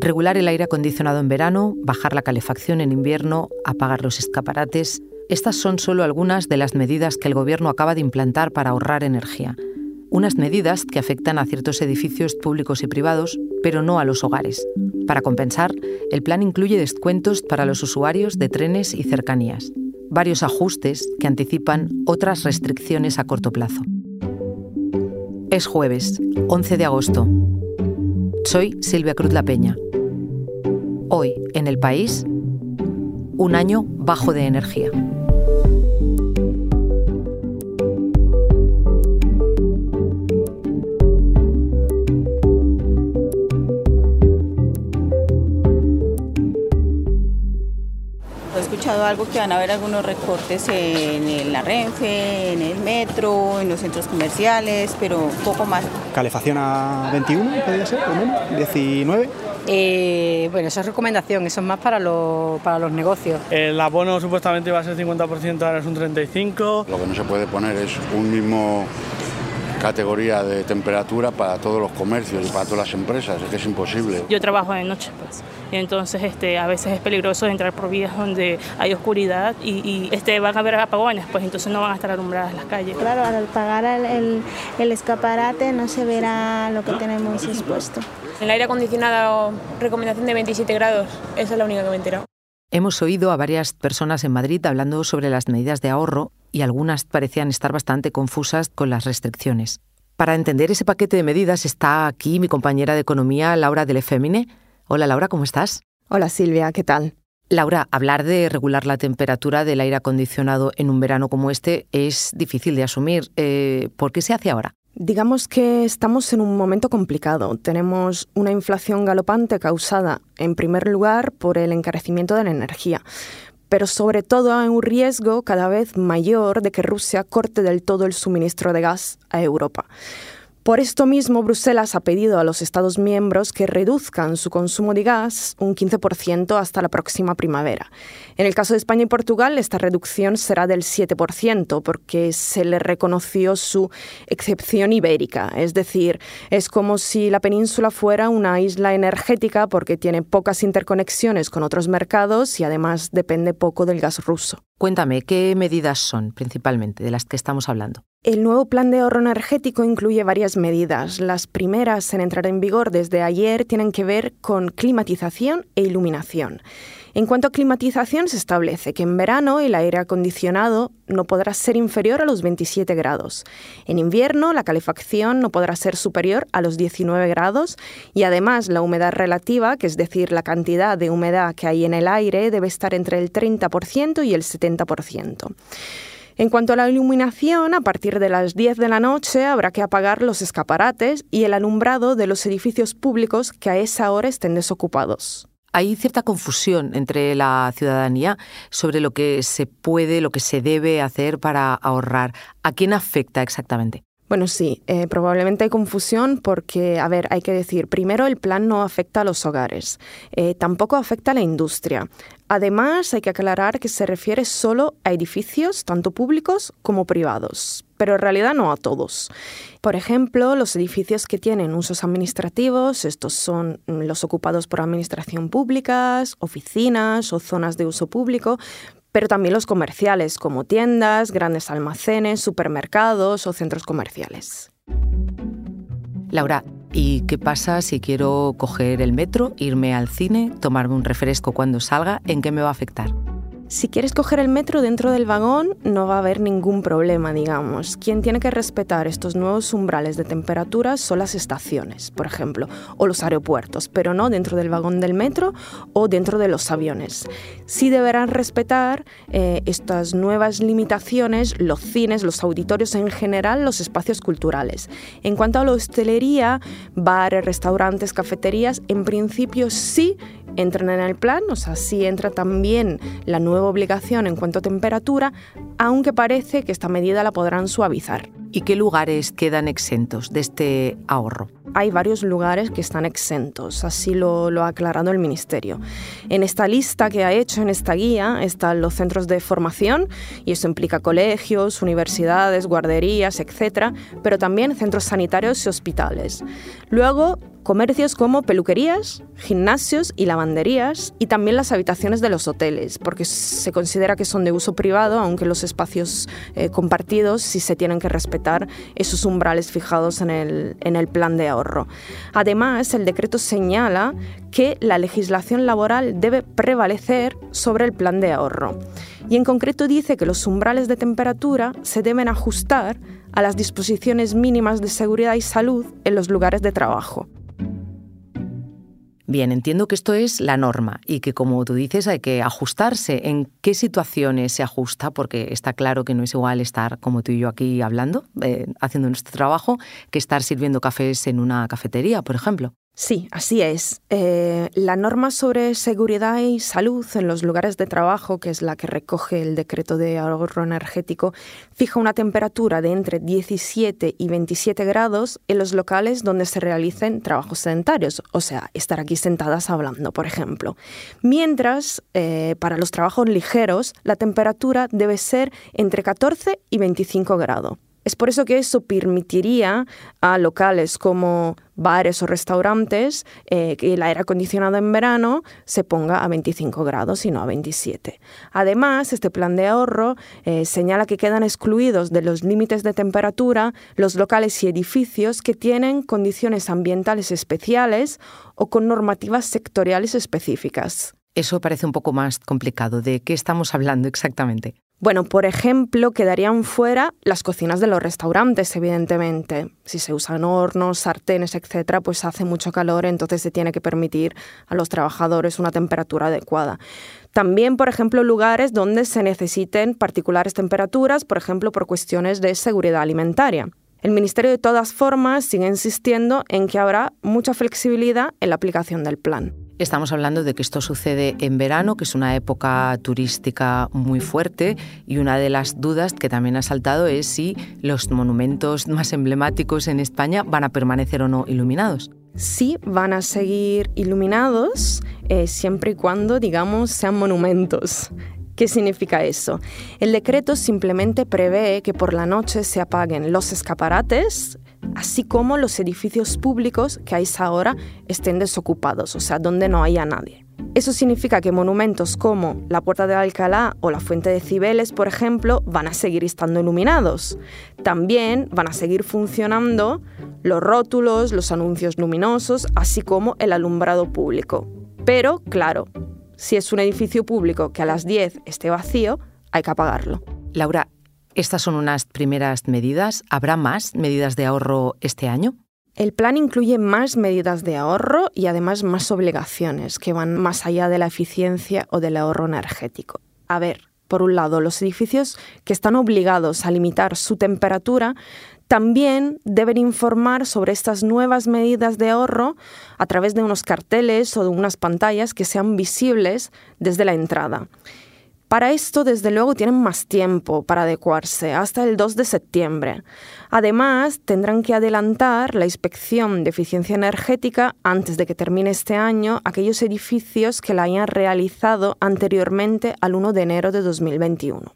Regular el aire acondicionado en verano, bajar la calefacción en invierno, apagar los escaparates. Estas son solo algunas de las medidas que el Gobierno acaba de implantar para ahorrar energía. Unas medidas que afectan a ciertos edificios públicos y privados, pero no a los hogares. Para compensar, el plan incluye descuentos para los usuarios de trenes y cercanías, varios ajustes que anticipan otras restricciones a corto plazo. Es jueves, 11 de agosto. Soy Silvia Cruz La Peña. Hoy, en el país, un año bajo de energía. Escuchado algo que van a haber algunos recortes en la Renfe, en el metro, en los centros comerciales, pero poco más. Calefacción a 21, podría ser, lo menos, 19. Eh, bueno, esa es recomendación, eso es más para, los, para los negocios. El abono supuestamente iba a ser 50%, ahora es un 35%. Lo que no se puede poner es un mismo categoría de temperatura para todos los comercios y para todas las empresas, es que es imposible. Yo trabajo de noche, pues, entonces este, a veces es peligroso entrar por vías donde hay oscuridad y, y, este, van a haber apagones, pues entonces no van a estar alumbradas las calles. Claro, al apagar el, el, el escaparate no se verá lo que tenemos expuesto. El aire acondicionado, recomendación de 27 grados, esa es la única que me he enterado. Hemos oído a varias personas en Madrid hablando sobre las medidas de ahorro y algunas parecían estar bastante confusas con las restricciones. Para entender ese paquete de medidas está aquí mi compañera de economía, Laura del Efemine. Hola Laura, ¿cómo estás? Hola Silvia, ¿qué tal? Laura, hablar de regular la temperatura del aire acondicionado en un verano como este es difícil de asumir. Eh, ¿Por qué se hace ahora? Digamos que estamos en un momento complicado. Tenemos una inflación galopante causada, en primer lugar, por el encarecimiento de la energía, pero sobre todo hay un riesgo cada vez mayor de que Rusia corte del todo el suministro de gas a Europa. Por esto mismo, Bruselas ha pedido a los Estados miembros que reduzcan su consumo de gas un 15% hasta la próxima primavera. En el caso de España y Portugal, esta reducción será del 7% porque se le reconoció su excepción ibérica. Es decir, es como si la península fuera una isla energética porque tiene pocas interconexiones con otros mercados y además depende poco del gas ruso. Cuéntame, ¿qué medidas son principalmente de las que estamos hablando? El nuevo plan de ahorro energético incluye varias medidas. Las primeras en entrar en vigor desde ayer tienen que ver con climatización e iluminación. En cuanto a climatización, se establece que en verano el aire acondicionado no podrá ser inferior a los 27 grados. En invierno, la calefacción no podrá ser superior a los 19 grados y además la humedad relativa, que es decir, la cantidad de humedad que hay en el aire, debe estar entre el 30% y el 70%. En cuanto a la iluminación, a partir de las 10 de la noche habrá que apagar los escaparates y el alumbrado de los edificios públicos que a esa hora estén desocupados. Hay cierta confusión entre la ciudadanía sobre lo que se puede, lo que se debe hacer para ahorrar. ¿A quién afecta exactamente? Bueno, sí, eh, probablemente hay confusión porque, a ver, hay que decir, primero el plan no afecta a los hogares, eh, tampoco afecta a la industria. Además, hay que aclarar que se refiere solo a edificios, tanto públicos como privados, pero en realidad no a todos. Por ejemplo, los edificios que tienen usos administrativos, estos son los ocupados por administración públicas, oficinas o zonas de uso público, pero también los comerciales, como tiendas, grandes almacenes, supermercados o centros comerciales. Laura, ¿y qué pasa si quiero coger el metro, irme al cine, tomarme un refresco cuando salga? ¿En qué me va a afectar? Si quieres coger el metro dentro del vagón, no va a haber ningún problema, digamos. Quien tiene que respetar estos nuevos umbrales de temperatura son las estaciones, por ejemplo, o los aeropuertos, pero no dentro del vagón del metro o dentro de los aviones. Sí deberán respetar eh, estas nuevas limitaciones los cines, los auditorios en general, los espacios culturales. En cuanto a la hostelería, bares, restaurantes, cafeterías, en principio sí entran en el plan, o sea, sí entra también la nueva obligación en cuanto a temperatura, aunque parece que esta medida la podrán suavizar. ¿Y qué lugares quedan exentos de este ahorro? Hay varios lugares que están exentos, así lo, lo, ha aclarado el Ministerio. En esta lista que ha hecho, en esta guía, están los centros de formación, y eso implica colegios, universidades, guarderías, etc., pero también centros sanitarios y hospitales. Luego, comercios como peluquerías, gimnasios y lavanderías y también las habitaciones de los hoteles, porque se considera que son de uso privado, aunque los espacios eh, compartidos sí se tienen que respetar esos umbrales fijados en el, en el plan de ahorro. Además, el decreto señala que la legislación laboral debe prevalecer sobre el plan de ahorro. Y en concreto dice que los umbrales de temperatura se deben ajustar a las disposiciones mínimas de seguridad y salud en los lugares de trabajo. Bien, entiendo que esto es la norma y que, como tú dices, hay que ajustarse. ¿En qué situaciones se ajusta? Porque está claro que no es igual estar como tú y yo aquí hablando, eh, haciendo nuestro trabajo, que estar sirviendo cafés en una cafetería, por ejemplo. Sí, así es. Eh, la norma sobre seguridad y salud en los lugares de trabajo, que es la que recoge el decreto de ahorro energético, fija una temperatura de entre 17 y 27 grados en los locales donde se realicen trabajos sedentarios, o sea, estar aquí sentadas hablando, por ejemplo. Mientras, eh, para los trabajos ligeros, la temperatura debe ser entre 14 y 25 grados. Es por eso que eso permitiría a locales como bares o restaurantes eh, que el aire acondicionado en verano se ponga a 25 grados y no a 27. Además, este plan de ahorro eh, señala que quedan excluidos de los límites de temperatura los locales y edificios que tienen condiciones ambientales especiales o con normativas sectoriales específicas. Eso parece un poco más complicado. ¿De qué estamos hablando exactamente? Bueno, por ejemplo, quedarían fuera las cocinas de los restaurantes, evidentemente. Si se usan hornos, sartenes, etcétera, pues hace mucho calor, entonces se tiene que permitir a los trabajadores una temperatura adecuada. También, por ejemplo, lugares donde se necesiten particulares temperaturas, por ejemplo, por cuestiones de seguridad alimentaria. El Ministerio de todas formas sigue insistiendo en que habrá mucha flexibilidad en la aplicación del plan. Estamos hablando de que esto sucede en verano, que es una época turística muy fuerte, y una de las dudas que también ha saltado es si los monumentos más emblemáticos en España van a permanecer o no iluminados. Sí, van a seguir iluminados eh, siempre y cuando, digamos, sean monumentos. ¿Qué significa eso? El decreto simplemente prevé que por la noche se apaguen los escaparates, así como los edificios públicos que a esa hora estén desocupados, o sea, donde no haya nadie. Eso significa que monumentos como la Puerta de Alcalá o la Fuente de Cibeles, por ejemplo, van a seguir estando iluminados. También van a seguir funcionando los rótulos, los anuncios luminosos, así como el alumbrado público. Pero, claro, si es un edificio público que a las 10 esté vacío, hay que apagarlo. Laura, estas son unas primeras medidas. ¿Habrá más medidas de ahorro este año? El plan incluye más medidas de ahorro y además más obligaciones que van más allá de la eficiencia o del ahorro energético. A ver, por un lado, los edificios que están obligados a limitar su temperatura también deben informar sobre estas nuevas medidas de ahorro a través de unos carteles o de unas pantallas que sean visibles desde la entrada. Para esto, desde luego, tienen más tiempo para adecuarse, hasta el 2 de septiembre. Además, tendrán que adelantar la inspección de eficiencia energética antes de que termine este año aquellos edificios que la hayan realizado anteriormente al 1 de enero de 2021.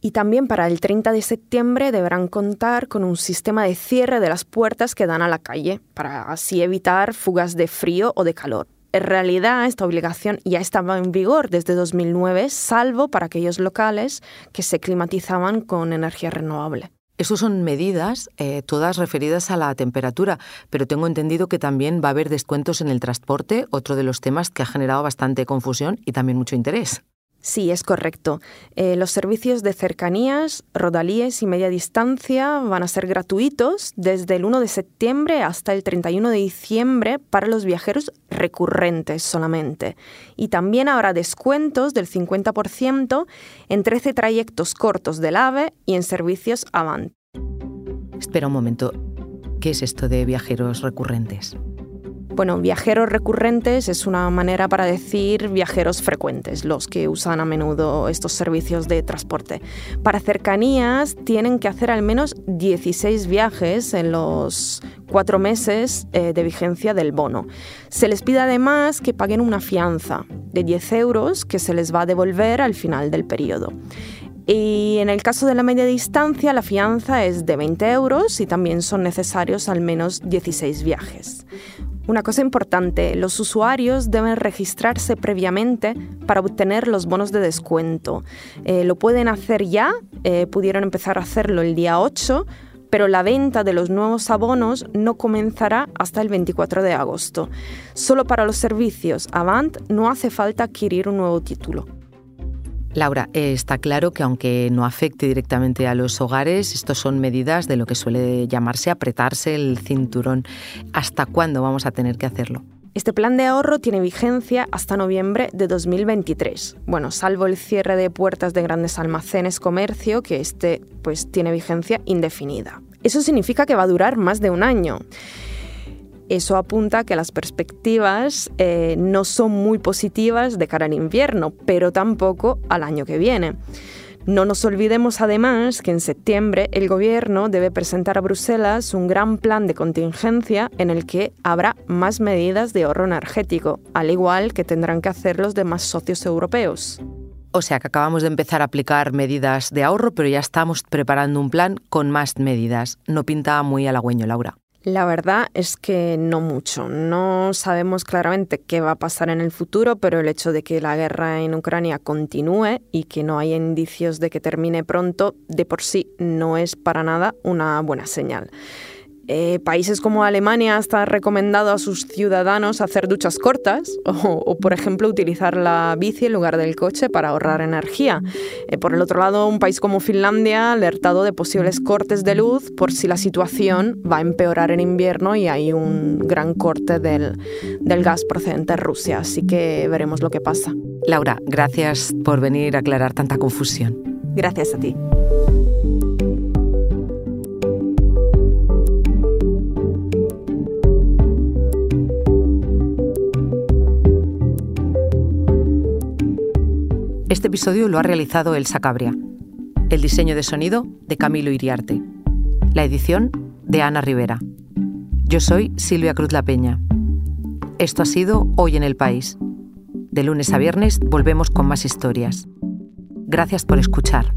Y también para el 30 de septiembre deberán contar con un sistema de cierre de las puertas que dan a la calle, para así evitar fugas de frío o de calor. En realidad, esta obligación ya estaba en vigor desde 2009, salvo para aquellos locales que se climatizaban con energía renovable. Esas son medidas eh, todas referidas a la temperatura, pero tengo entendido que también va a haber descuentos en el transporte, otro de los temas que ha generado bastante confusión y también mucho interés. Sí, es correcto. Eh, los servicios de cercanías, rodalíes y media distancia van a ser gratuitos desde el 1 de septiembre hasta el 31 de diciembre para los viajeros recurrentes solamente. Y también habrá descuentos del 50% en 13 trayectos cortos del AVE y en servicios Avant. Espera un momento. ¿Qué es esto de viajeros recurrentes? Bueno, viajeros recurrentes es una manera para decir viajeros frecuentes, los que usan a menudo estos servicios de transporte. Para cercanías tienen que hacer al menos 16 viajes en los cuatro meses eh, de vigencia del bono. Se les pide además que paguen una fianza de 10 euros que se les va a devolver al final del periodo. Y en el caso de la media distancia, la fianza es de 20 euros y también son necesarios al menos 16 viajes. Una cosa importante, los usuarios deben registrarse previamente para obtener los bonos de descuento. Eh, lo pueden hacer ya, eh, pudieron empezar a hacerlo el día 8, pero la venta de los nuevos abonos no comenzará hasta el 24 de agosto. Solo para los servicios Avant no hace falta adquirir un nuevo título. Laura, eh, está claro que aunque no afecte directamente a los hogares, estos son medidas de lo que suele llamarse apretarse el cinturón. ¿Hasta cuándo vamos a tener que hacerlo? Este plan de ahorro tiene vigencia hasta noviembre de 2023. Bueno, salvo el cierre de puertas de grandes almacenes comercio, que este pues tiene vigencia indefinida. Eso significa que va a durar más de un año. Eso apunta a que las perspectivas eh, no son muy positivas de cara al invierno, pero tampoco al año que viene. No nos olvidemos además que en septiembre el Gobierno debe presentar a Bruselas un gran plan de contingencia en el que habrá más medidas de ahorro energético, al igual que tendrán que hacer los demás socios europeos. O sea que acabamos de empezar a aplicar medidas de ahorro, pero ya estamos preparando un plan con más medidas. No pinta muy halagüeño, Laura. La verdad es que no mucho. No sabemos claramente qué va a pasar en el futuro, pero el hecho de que la guerra en Ucrania continúe y que no haya indicios de que termine pronto, de por sí no es para nada una buena señal. Eh, países como Alemania hasta recomendado a sus ciudadanos hacer duchas cortas o, por ejemplo, utilizar la bici en lugar del coche para ahorrar energía. Eh, por el otro lado, un país como Finlandia ha alertado de posibles cortes de luz por si la situación va a empeorar en invierno y hay un gran corte del, del gas procedente de Rusia. Así que veremos lo que pasa. Laura, gracias por venir a aclarar tanta confusión. Gracias a ti. Este episodio lo ha realizado Elsa Cabria. El diseño de sonido de Camilo Iriarte. La edición de Ana Rivera. Yo soy Silvia Cruz La Peña. Esto ha sido Hoy en el País. De lunes a viernes volvemos con más historias. Gracias por escuchar.